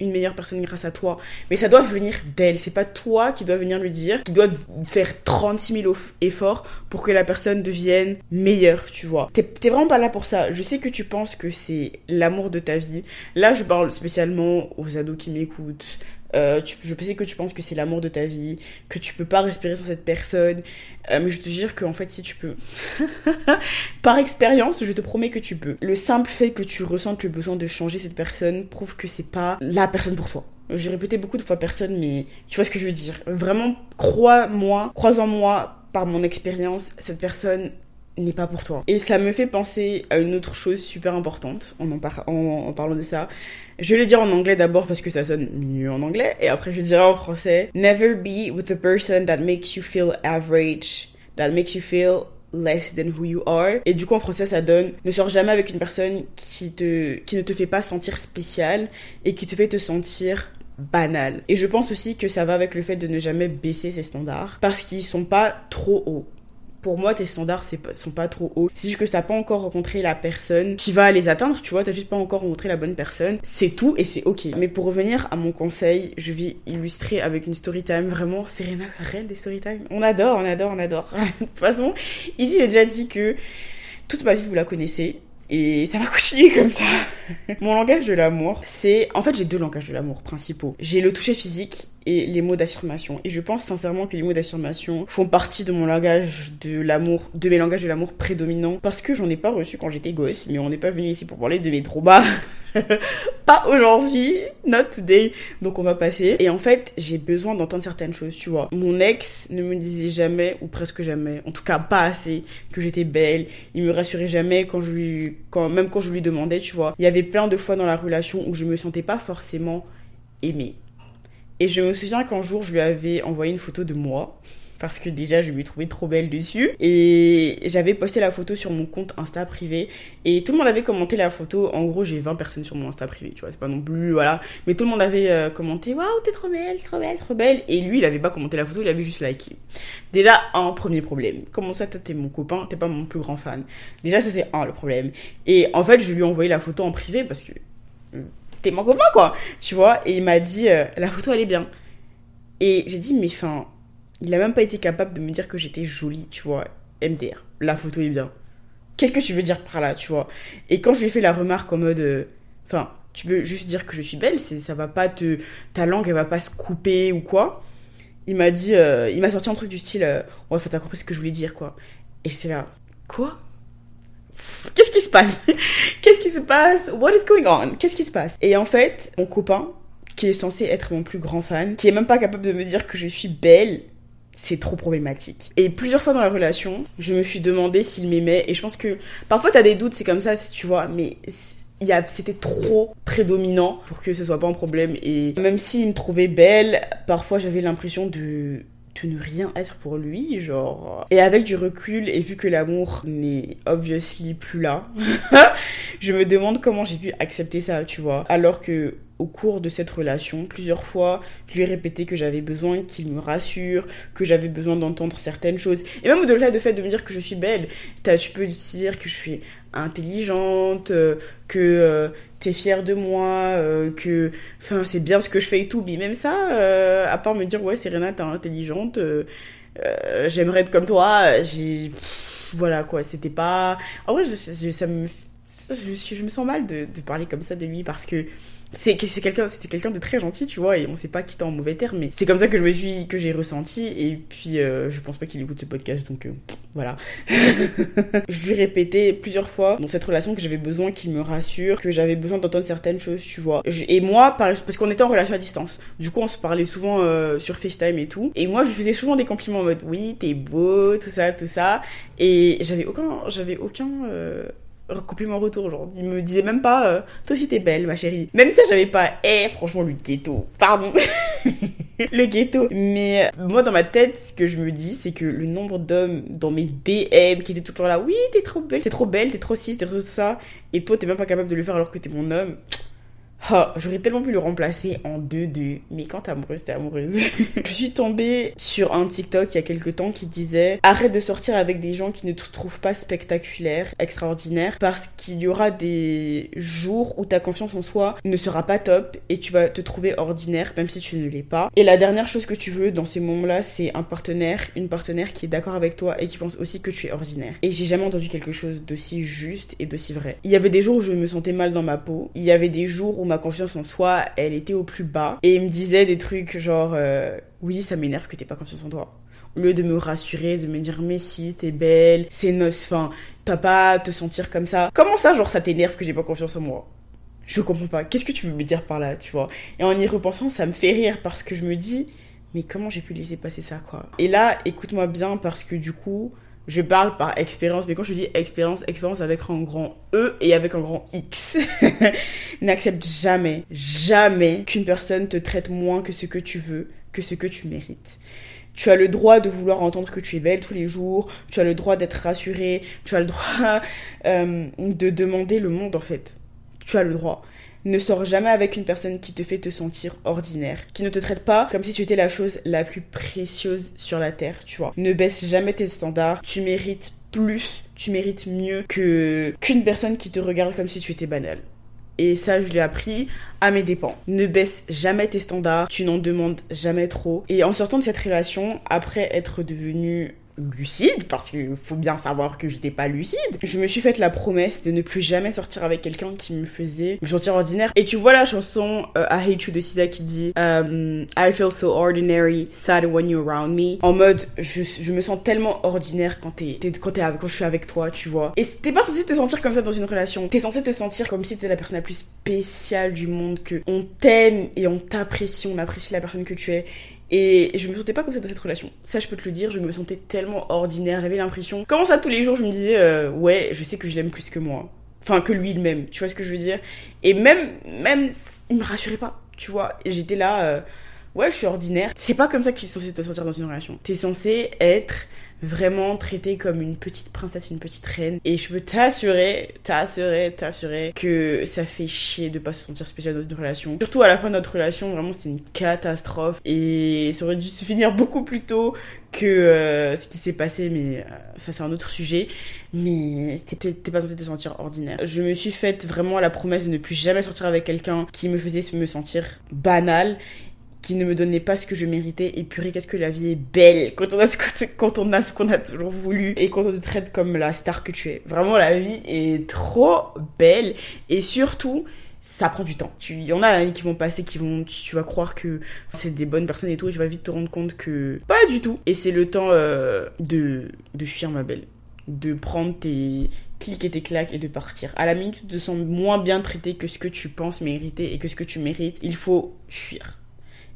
une meilleure personne grâce à toi. Mais ça doit venir d'elle. C'est pas toi qui dois venir lui dire, qui doit faire 36 000 efforts pour que la personne devienne meilleure, tu vois. T'es vraiment pas là pour ça. Je sais que tu penses que c'est l'amour de ta vie. Là, je parle spécialement aux ados qui m'écoutent, euh, je sais que tu penses que c'est l'amour de ta vie, que tu peux pas respirer sans cette personne, euh, mais je te jure qu'en fait, si tu peux, par expérience, je te promets que tu peux. Le simple fait que tu ressentes le besoin de changer cette personne prouve que c'est pas la personne pour toi. J'ai répété beaucoup de fois personne, mais tu vois ce que je veux dire. Vraiment, crois-moi, crois en moi, par mon expérience, cette personne n'est pas pour toi. Et ça me fait penser à une autre chose super importante en, parlant de ça. Je vais le dire en anglais d'abord parce que ça sonne mieux en anglais et après je le dirai en français. Never be with a person that makes you feel average, that makes you feel less than who you are. Et du coup, en français, ça donne ne sors jamais avec une personne qui te, qui ne te fait pas sentir spécial et qui te fait te sentir banal. Et je pense aussi que ça va avec le fait de ne jamais baisser ses standards parce qu'ils sont pas trop hauts pour moi, tes standards sont pas trop hauts. C'est juste que t'as pas encore rencontré la personne qui va les atteindre, tu vois, t'as juste pas encore rencontré la bonne personne. C'est tout et c'est ok. Mais pour revenir à mon conseil, je vais illustrer avec une story time. Vraiment, Serena, reine des story time. On adore, on adore, on adore. de toute façon, ici, j'ai déjà dit que toute ma vie, vous la connaissez. Et ça va continuer comme ça. Mon langage de l'amour, c'est... En fait, j'ai deux langages de l'amour principaux. J'ai le toucher physique et les mots d'affirmation. Et je pense sincèrement que les mots d'affirmation font partie de mon langage de l'amour, de mes langages de l'amour prédominants, parce que j'en ai pas reçu quand j'étais gosse, mais on n'est pas venu ici pour parler de mes traumas. pas aujourd'hui, not today. Donc on va passer. Et en fait, j'ai besoin d'entendre certaines choses, tu vois. Mon ex ne me disait jamais, ou presque jamais, en tout cas pas assez, que j'étais belle. Il me rassurait jamais quand je lui, quand, même quand je lui demandais, tu vois. Il y avait plein de fois dans la relation où je me sentais pas forcément aimée. Et je me souviens qu'un jour, je lui avais envoyé une photo de moi. Parce que déjà, je lui trouvais trop belle dessus. Et j'avais posté la photo sur mon compte Insta privé. Et tout le monde avait commenté la photo. En gros, j'ai 20 personnes sur mon Insta privé, tu vois. C'est pas non plus, voilà. Mais tout le monde avait euh, commenté Waouh, t'es trop belle, trop belle, trop belle. Et lui, il avait pas commenté la photo, il avait juste liké. Déjà, un premier problème. Comment ça, t'es mon copain, t'es pas mon plus grand fan Déjà, ça, c'est un, le problème. Et en fait, je lui ai envoyé la photo en privé parce que t'es mon copain, quoi. Tu vois Et il m'a dit, euh, la photo, elle est bien. Et j'ai dit, mais enfin, il a même pas été capable de me dire que j'étais jolie, tu vois. MDR, la photo est bien. Qu'est-ce que tu veux dire par là, tu vois? Et quand je lui ai fait la remarque en mode, euh, enfin, tu peux juste dire que je suis belle, ça va pas te, ta langue, elle va pas se couper ou quoi. Il m'a dit, euh, il m'a sorti un truc du style, ouais, faut t'as compris ce que je voulais dire, quoi. Et j'étais là, quoi? Qu'est-ce qui se passe? Qu'est-ce qui se passe? What is going on? Qu'est-ce qui se passe? Et en fait, mon copain, qui est censé être mon plus grand fan, qui est même pas capable de me dire que je suis belle, c'est trop problématique. Et plusieurs fois dans la relation, je me suis demandé s'il m'aimait. Et je pense que parfois t'as des doutes, c'est comme ça, tu vois, mais c'était trop prédominant pour que ce soit pas un problème. Et même s'il me trouvait belle, parfois j'avais l'impression de ne rien être pour lui, genre. Et avec du recul, et vu que l'amour n'est obviously plus là, je me demande comment j'ai pu accepter ça, tu vois. Alors que au cours de cette relation, plusieurs fois, je lui ai répété que j'avais besoin qu'il me rassure, que j'avais besoin d'entendre certaines choses. Et même au-delà du fait de me dire que je suis belle, tu peux dire que je suis intelligente, euh, que euh, t'es fière de moi, euh, que, enfin, c'est bien ce que je fais et tout. Mais même ça, à part me dire, ouais, Serena, t'es intelligente, j'aimerais être comme toi, j'ai, voilà quoi, c'était pas. En vrai, je, ça me, je, je, me sens mal de parler comme ça de lui parce que c'est quelqu'un c'était quelqu'un de très gentil tu vois et on sait pas quitter en mauvais terme mais c'est comme ça que je me suis que j'ai ressenti et puis euh, je pense pas qu'il écoute ce podcast donc euh, voilà. Je lui répétais plusieurs fois dans cette relation que j'avais besoin qu'il me rassure que j'avais besoin d'entendre certaines choses tu vois. Et moi parce qu'on était en relation à distance. Du coup on se parlait souvent euh, sur FaceTime et tout. Et moi je faisais souvent des compliments en mode oui t'es beau tout ça tout ça. Et j'avais aucun j'avais aucun compliment retour, genre, il me disait même pas, euh, toi aussi t'es belle, ma chérie. Même ça, j'avais pas, eh, franchement, le ghetto, pardon. le ghetto. Mais euh, moi, dans ma tête, ce que je me dis, c'est que le nombre d'hommes dans mes DM qui étaient tout le temps là, oui, t'es trop belle, t'es trop belle, t'es trop ci, t'es trop ça, et toi, t'es même pas capable de le faire alors que t'es mon homme. Oh, j'aurais tellement pu le remplacer en 2-2. Mais quand t'es amoureuse, t'es amoureuse. je suis tombée sur un TikTok il y a quelques temps qui disait Arrête de sortir avec des gens qui ne te trouvent pas spectaculaire, extraordinaire, parce qu'il y aura des jours où ta confiance en soi ne sera pas top et tu vas te trouver ordinaire, même si tu ne l'es pas. Et la dernière chose que tu veux dans ces moments-là, c'est un partenaire, une partenaire qui est d'accord avec toi et qui pense aussi que tu es ordinaire. Et j'ai jamais entendu quelque chose d'aussi juste et d'aussi vrai. Il y avait des jours où je me sentais mal dans ma peau. Il y avait des jours où ma confiance en soi, elle était au plus bas. Et il me disait des trucs genre, euh, oui, ça m'énerve que t'aies pas confiance en toi. Au lieu de me rassurer, de me dire, mais si, t'es belle, c'est noce, fin, t'as pas à te sentir comme ça. Comment ça, genre, ça t'énerve que j'ai pas confiance en moi? Je comprends pas. Qu'est-ce que tu veux me dire par là, tu vois? Et en y repensant, ça me fait rire parce que je me dis, mais comment j'ai pu laisser passer ça, quoi? Et là, écoute-moi bien parce que du coup, je parle par expérience, mais quand je dis expérience, expérience avec un grand E et avec un grand X. N'accepte jamais, jamais qu'une personne te traite moins que ce que tu veux, que ce que tu mérites. Tu as le droit de vouloir entendre que tu es belle tous les jours, tu as le droit d'être rassurée, tu as le droit euh, de demander le monde en fait. Tu as le droit. Ne sors jamais avec une personne qui te fait te sentir ordinaire, qui ne te traite pas comme si tu étais la chose la plus précieuse sur la terre, tu vois. Ne baisse jamais tes standards, tu mérites plus, tu mérites mieux que qu'une personne qui te regarde comme si tu étais banal. Et ça, je l'ai appris à mes dépens. Ne baisse jamais tes standards, tu n'en demandes jamais trop. Et en sortant de cette relation, après être devenue lucide, parce qu'il faut bien savoir que j'étais pas lucide, je me suis faite la promesse de ne plus jamais sortir avec quelqu'un qui me faisait me sentir ordinaire. Et tu vois la chanson euh, I Hate You de Sisa qui dit um, I feel so ordinary, sad when you're around me. En mode, je, je me sens tellement ordinaire quand t'es, quand quand je suis avec toi, tu vois. Et t'es pas censé te sentir comme ça dans une relation. T'es censé te sentir comme si t'es la personne la plus spéciale du monde, que on t'aime et on t'apprécie, on apprécie la personne que tu es. Et je me sentais pas comme ça dans cette relation. Ça, je peux te le dire, je me sentais tellement ordinaire. J'avais l'impression. Comment ça, tous les jours, je me disais, euh, ouais, je sais que je l'aime plus que moi. Enfin, que lui, même. Tu vois ce que je veux dire? Et même, même, il me rassurait pas. Tu vois? J'étais là, euh, ouais, je suis ordinaire. C'est pas comme ça que tu es censé te sentir dans une relation. T'es censé être vraiment traitée comme une petite princesse, une petite reine. Et je peux t'assurer, t'assurer, t'assurer que ça fait chier de pas se sentir spécial dans une relation. Surtout à la fin de notre relation, vraiment c'est une catastrophe. Et ça aurait dû se finir beaucoup plus tôt que euh, ce qui s'est passé, mais euh, ça c'est un autre sujet. Mais t'es pas censé te sentir ordinaire. Je me suis faite vraiment la promesse de ne plus jamais sortir avec quelqu'un qui me faisait me sentir banal qui ne me donnait pas ce que je méritais. Et purée, qu'est-ce que la vie est belle quand on a ce, quand a ce qu'on a toujours voulu et quand on te traite comme la star que tu es. Vraiment, la vie est trop belle et surtout, ça prend du temps. Il y en a qui vont passer, qui vont, tu vas croire que c'est des bonnes personnes et tout, et tu vas vite te rendre compte que pas du tout. Et c'est le temps euh, de, de fuir, ma belle. De prendre tes clics et tes claques et de partir. À la minute, tu te sens moins bien traité que ce que tu penses mériter et que ce que tu mérites. Il faut fuir.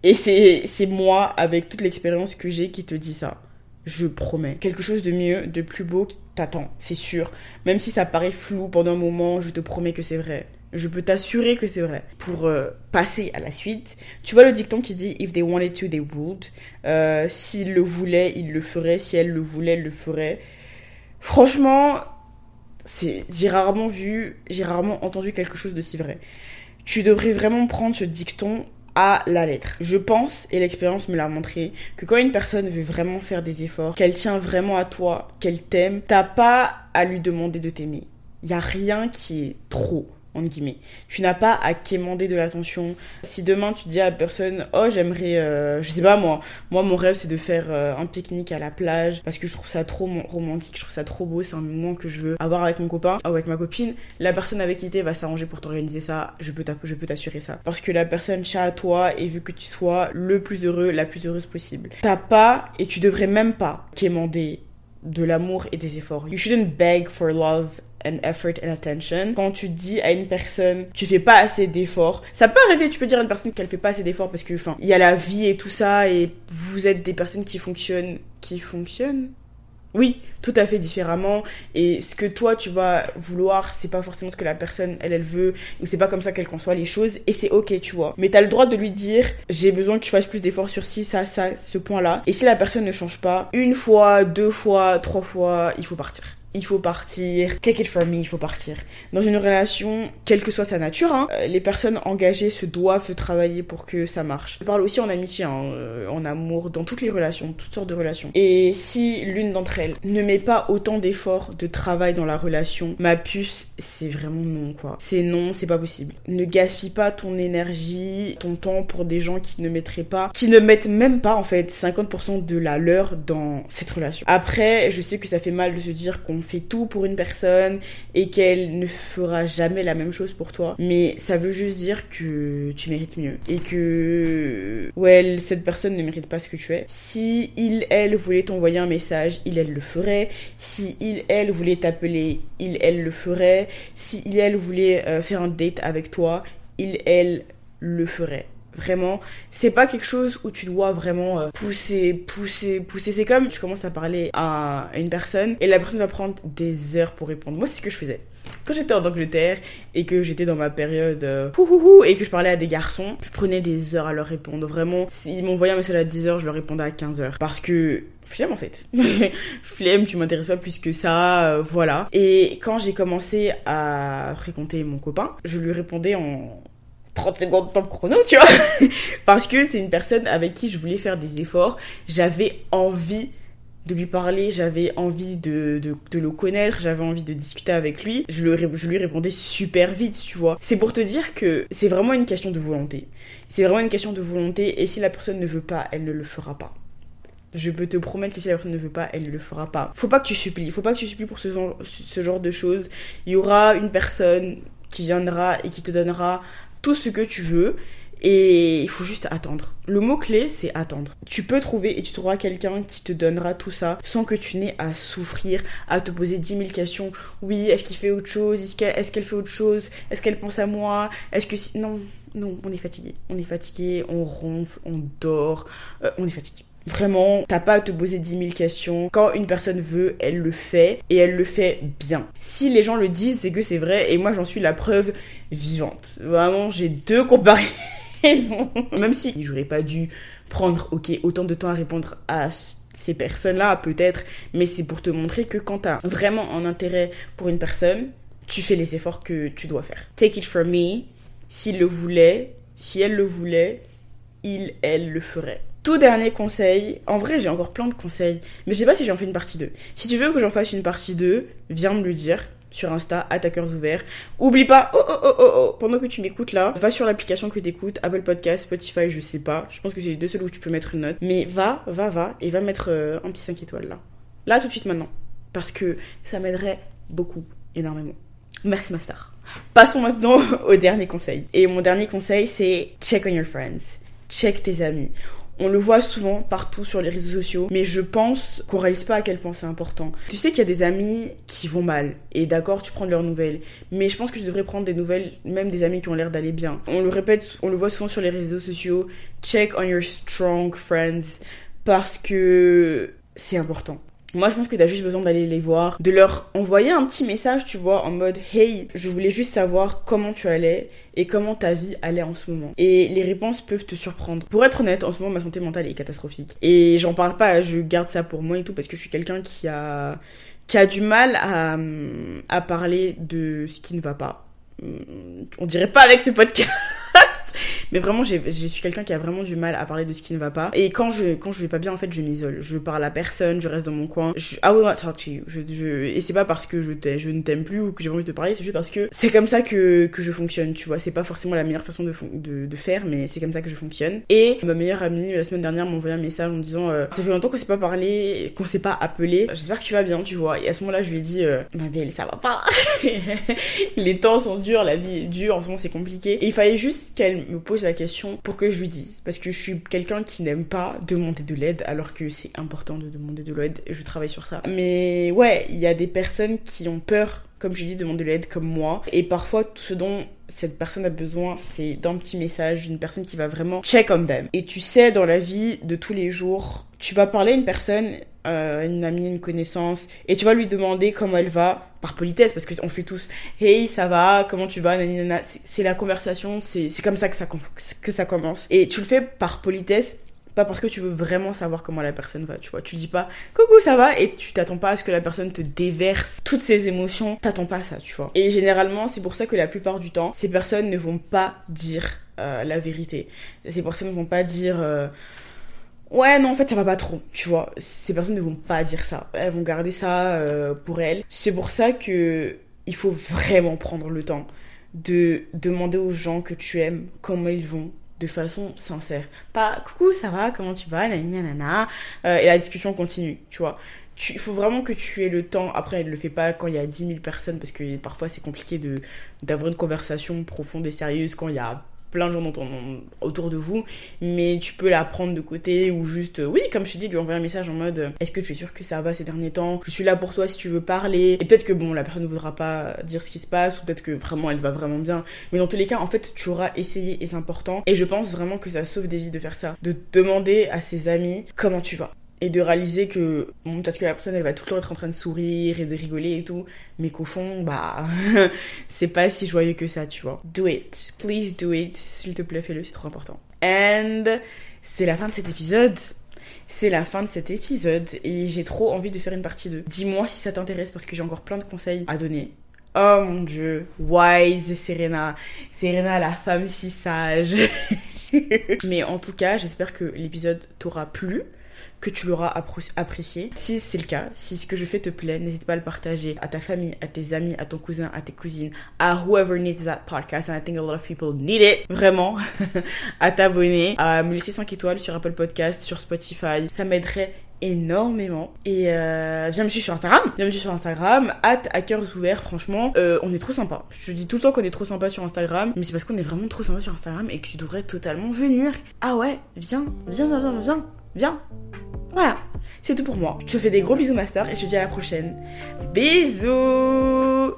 Et c'est moi, avec toute l'expérience que j'ai, qui te dit ça. Je promets. Quelque chose de mieux, de plus beau qui t'attend, c'est sûr. Même si ça paraît flou pendant un moment, je te promets que c'est vrai. Je peux t'assurer que c'est vrai. Pour euh, passer à la suite, tu vois le dicton qui dit If they wanted to, they would. Euh, S'ils le voulaient, ils le feraient. Si elle le voulait, elle le ferait. Franchement, j'ai rarement vu, j'ai rarement entendu quelque chose de si vrai. Tu devrais vraiment prendre ce dicton à la lettre. Je pense, et l'expérience me l'a montré, que quand une personne veut vraiment faire des efforts, qu'elle tient vraiment à toi, qu'elle t'aime, t'as pas à lui demander de t'aimer. Y a rien qui est trop entre guillemets. Tu n'as pas à quémander de l'attention. Si demain tu dis à la personne, oh j'aimerais, euh, je sais pas moi, moi mon rêve c'est de faire euh, un pique-nique à la plage parce que je trouve ça trop romantique, je trouve ça trop beau, c'est un moment que je veux avoir avec mon copain ou avec ma copine. La personne avec qui t'es va s'arranger pour t'organiser ça. Je peux t'assurer ça parce que la personne tient à toi et veut que tu sois le plus heureux, la plus heureuse possible. T'as pas et tu devrais même pas quémander de l'amour et des efforts. You shouldn't beg for love and effort and attention. Quand tu dis à une personne, tu fais pas assez d'efforts, ça peut arriver, tu peux dire à une personne qu'elle fait pas assez d'efforts parce que, enfin, il y a la vie et tout ça et vous êtes des personnes qui fonctionnent, qui fonctionnent? Oui, tout à fait différemment. Et ce que toi tu vas vouloir, c'est pas forcément ce que la personne elle elle veut, ou c'est pas comme ça qu'elle conçoit les choses. Et c'est ok, tu vois. Mais t'as le droit de lui dire, j'ai besoin que tu fasses plus d'efforts sur ci, ça, ça, ce point-là. Et si la personne ne change pas, une fois, deux fois, trois fois, il faut partir il faut partir. Take it from me, il faut partir. Dans une relation, quelle que soit sa nature, hein, euh, les personnes engagées se doivent travailler pour que ça marche. Je parle aussi en amitié, hein, euh, en amour, dans toutes les relations, toutes sortes de relations. Et si l'une d'entre elles ne met pas autant d'efforts, de travail dans la relation, ma puce, c'est vraiment non, quoi. C'est non, c'est pas possible. Ne gaspille pas ton énergie, ton temps pour des gens qui ne mettraient pas, qui ne mettent même pas, en fait, 50% de la leur dans cette relation. Après, je sais que ça fait mal de se dire qu'on fait tout pour une personne et qu'elle ne fera jamais la même chose pour toi. Mais ça veut juste dire que tu mérites mieux. Et que, ouais, cette personne ne mérite pas ce que tu es. Si il, elle voulait t'envoyer un message, il, elle le ferait. Si il, elle voulait t'appeler, il, elle le ferait. Si il, elle voulait euh, faire un date avec toi, il, elle le ferait. Vraiment, c'est pas quelque chose où tu dois vraiment euh, pousser, pousser, pousser. C'est comme tu commences à parler à une personne et la personne va prendre des heures pour répondre. Moi, c'est ce que je faisais. Quand j'étais en Angleterre et que j'étais dans ma période euh, et que je parlais à des garçons, je prenais des heures à leur répondre. Vraiment, s'ils m'envoyaient un message à 10 heures, je leur répondais à 15 heures. Parce que flemme en fait. flemme, tu m'intéresses pas plus que ça, euh, voilà. Et quand j'ai commencé à fréquenter mon copain, je lui répondais en 30 secondes de temps chrono, tu vois. Parce que c'est une personne avec qui je voulais faire des efforts. J'avais envie de lui parler, j'avais envie de, de, le connaître, j'avais envie de discuter avec lui. Je, le, je lui répondais super vite, tu vois. C'est pour te dire que c'est vraiment une question de volonté. C'est vraiment une question de volonté et si la personne ne veut pas, elle ne le fera pas. Je peux te promettre que si la personne ne veut pas, elle ne le fera pas. Faut pas que tu supplies, faut pas que tu supplies pour ce genre de choses. Il y aura une personne qui viendra et qui te donnera tout ce que tu veux. Et il faut juste attendre. Le mot-clé, c'est attendre. Tu peux trouver et tu trouveras quelqu'un qui te donnera tout ça sans que tu n'aies à souffrir, à te poser 10 000 questions. Oui, est-ce qu'il fait autre chose? Est-ce qu'elle fait autre chose? Est-ce qu'elle pense à moi? Est-ce que si... Non, non, on est fatigué. On est fatigué, on ronfle, on dort, euh, on est fatigué. Vraiment, t'as pas à te poser 10 000 questions. Quand une personne veut, elle le fait et elle le fait bien. Si les gens le disent, c'est que c'est vrai et moi j'en suis la preuve vivante. Vraiment, j'ai deux comparaisons. Même si j'aurais pas dû prendre, ok, autant de temps à répondre à ces personnes-là, peut-être, mais c'est pour te montrer que quand t'as vraiment un intérêt pour une personne, tu fais les efforts que tu dois faire. Take it from me, s'il le voulait, si elle le voulait, il, elle le ferait. Tout dernier conseil, en vrai j'ai encore plein de conseils, mais je sais pas si j'en fais une partie 2. Si tu veux que j'en fasse une partie 2, viens me le dire sur Insta, attaqueurs ouverts. Oublie pas, oh oh oh oh oh, pendant que tu m'écoutes là, va sur l'application que t'écoutes, Apple Podcast, Spotify, je sais pas. Je pense que c'est les deux seuls où tu peux mettre une note. Mais va, va, va, et va mettre euh, un petit 5 étoiles là. Là tout de suite maintenant. Parce que ça m'aiderait beaucoup, énormément. Merci ma star. Passons maintenant au dernier conseil. Et mon dernier conseil c'est check on your friends. Check tes amis. On le voit souvent partout sur les réseaux sociaux, mais je pense qu'on réalise pas à quel point c'est important. Tu sais qu'il y a des amis qui vont mal, et d'accord, tu prends de leurs nouvelles, mais je pense que tu devrais prendre des nouvelles, même des amis qui ont l'air d'aller bien. On le répète, on le voit souvent sur les réseaux sociaux, check on your strong friends, parce que c'est important. Moi, je pense que t'as juste besoin d'aller les voir, de leur envoyer un petit message, tu vois, en mode Hey, je voulais juste savoir comment tu allais et comment ta vie allait en ce moment. Et les réponses peuvent te surprendre. Pour être honnête, en ce moment, ma santé mentale est catastrophique. Et j'en parle pas, je garde ça pour moi et tout parce que je suis quelqu'un qui a qui a du mal à, à parler de ce qui ne va pas. On dirait pas avec ce podcast. Mais vraiment, je suis quelqu'un qui a vraiment du mal à parler de ce qui ne va pas. Et quand je, quand je vais pas bien, en fait, je m'isole. Je parle à personne, je reste dans mon coin. Je, I will not talk to you. Je, je, et c'est pas parce que je, je ne t'aime plus ou que j'ai envie de te parler, c'est juste parce que c'est comme ça que, que je fonctionne, tu vois. C'est pas forcément la meilleure façon de, de, faire, mais c'est comme ça que je fonctionne. Et ma meilleure amie, la semaine dernière, m'a envoyé un message en me disant euh, Ça fait longtemps qu'on s'est pas parlé, qu'on s'est pas appelé. J'espère que tu vas bien, tu vois. Et à ce moment-là, je lui ai dit euh, Ma belle, ça va pas. Les temps sont durs, la vie est dure, en ce moment c'est compliqué. Et il fallait juste qu'elle me pose la question pour que je lui dise. Parce que je suis quelqu'un qui n'aime pas demander de l'aide alors que c'est important de demander de l'aide je travaille sur ça. Mais ouais, il y a des personnes qui ont peur, comme je dis, de demander de l'aide comme moi. Et parfois, tout ce dont cette personne a besoin, c'est d'un petit message, d'une personne qui va vraiment check on them. Et tu sais, dans la vie de tous les jours, tu vas parler à une personne, euh, une amie, une connaissance, et tu vas lui demander comment elle va, par politesse, parce qu'on fait tous, hey, ça va, comment tu vas, C'est la conversation, c'est comme ça que ça, que ça commence. Et tu le fais par politesse, Pas parce que tu veux vraiment savoir comment la personne va, tu vois. Tu dis pas coucou, ça va et tu t'attends pas à ce que la personne te déverse toutes ses émotions. T'attends pas à ça, tu vois. Et généralement, c'est pour ça que la plupart du temps, ces personnes ne vont pas dire euh, la vérité. Ces personnes ne vont pas dire. Euh, ouais non en fait ça va pas trop tu vois. Ces personnes ne vont pas dire ça. Elles vont garder ça euh, pour elles. C'est pour ça que il faut vraiment prendre le temps de demander aux gens que tu aimes comment ils vont de façon sincère. Pas coucou ça va comment tu vas nanana. Euh, et la discussion continue tu vois. Il faut vraiment que tu aies le temps. Après, elle le fait pas quand il y a 10 000 personnes parce que parfois c'est compliqué d'avoir une conversation profonde et sérieuse quand il y a plein de gens autour de vous, mais tu peux la prendre de côté ou juste, oui, comme je te dis, lui envoyer un message en mode est-ce que tu es sûr que ça va ces derniers temps? Je suis là pour toi si tu veux parler. Et peut-être que bon, la personne ne voudra pas dire ce qui se passe ou peut-être que vraiment elle va vraiment bien. Mais dans tous les cas, en fait, tu auras essayé et c'est important. Et je pense vraiment que ça sauve des vies de faire ça, de demander à ses amis comment tu vas et de réaliser que peut-être que la personne elle va tout le temps être en train de sourire et de rigoler et tout mais qu'au fond bah c'est pas si joyeux que ça tu vois. Do it. Please do it. S'il te plaît fais-le c'est trop important. And c'est la fin de cet épisode. C'est la fin de cet épisode et j'ai trop envie de faire une partie 2 dis-moi si ça t'intéresse parce que j'ai encore plein de conseils à donner. Oh mon dieu, wise Serena. Serena, la femme si sage. Mais en tout cas, j'espère que l'épisode t'aura plu que tu l'auras apprécié. Si c'est le cas, si ce que je fais te plaît, n'hésite pas à le partager à ta famille, à tes amis, à ton cousin, à tes cousines, à whoever needs that podcast. And I think a lot of people need it. Vraiment. à t'abonner, à me laisser 5 étoiles sur Apple Podcast, sur Spotify. Ça m'aiderait énormément et euh, viens me suivre sur Instagram viens me suivre sur Instagram at hackers ouverts franchement euh, on est trop sympa je dis tout le temps qu'on est trop sympa sur Instagram mais c'est parce qu'on est vraiment trop sympa sur Instagram et que tu devrais totalement venir ah ouais viens viens viens viens viens viens voilà, c'est tout pour moi. Je te fais des gros bisous master et je te dis à la prochaine. Bisous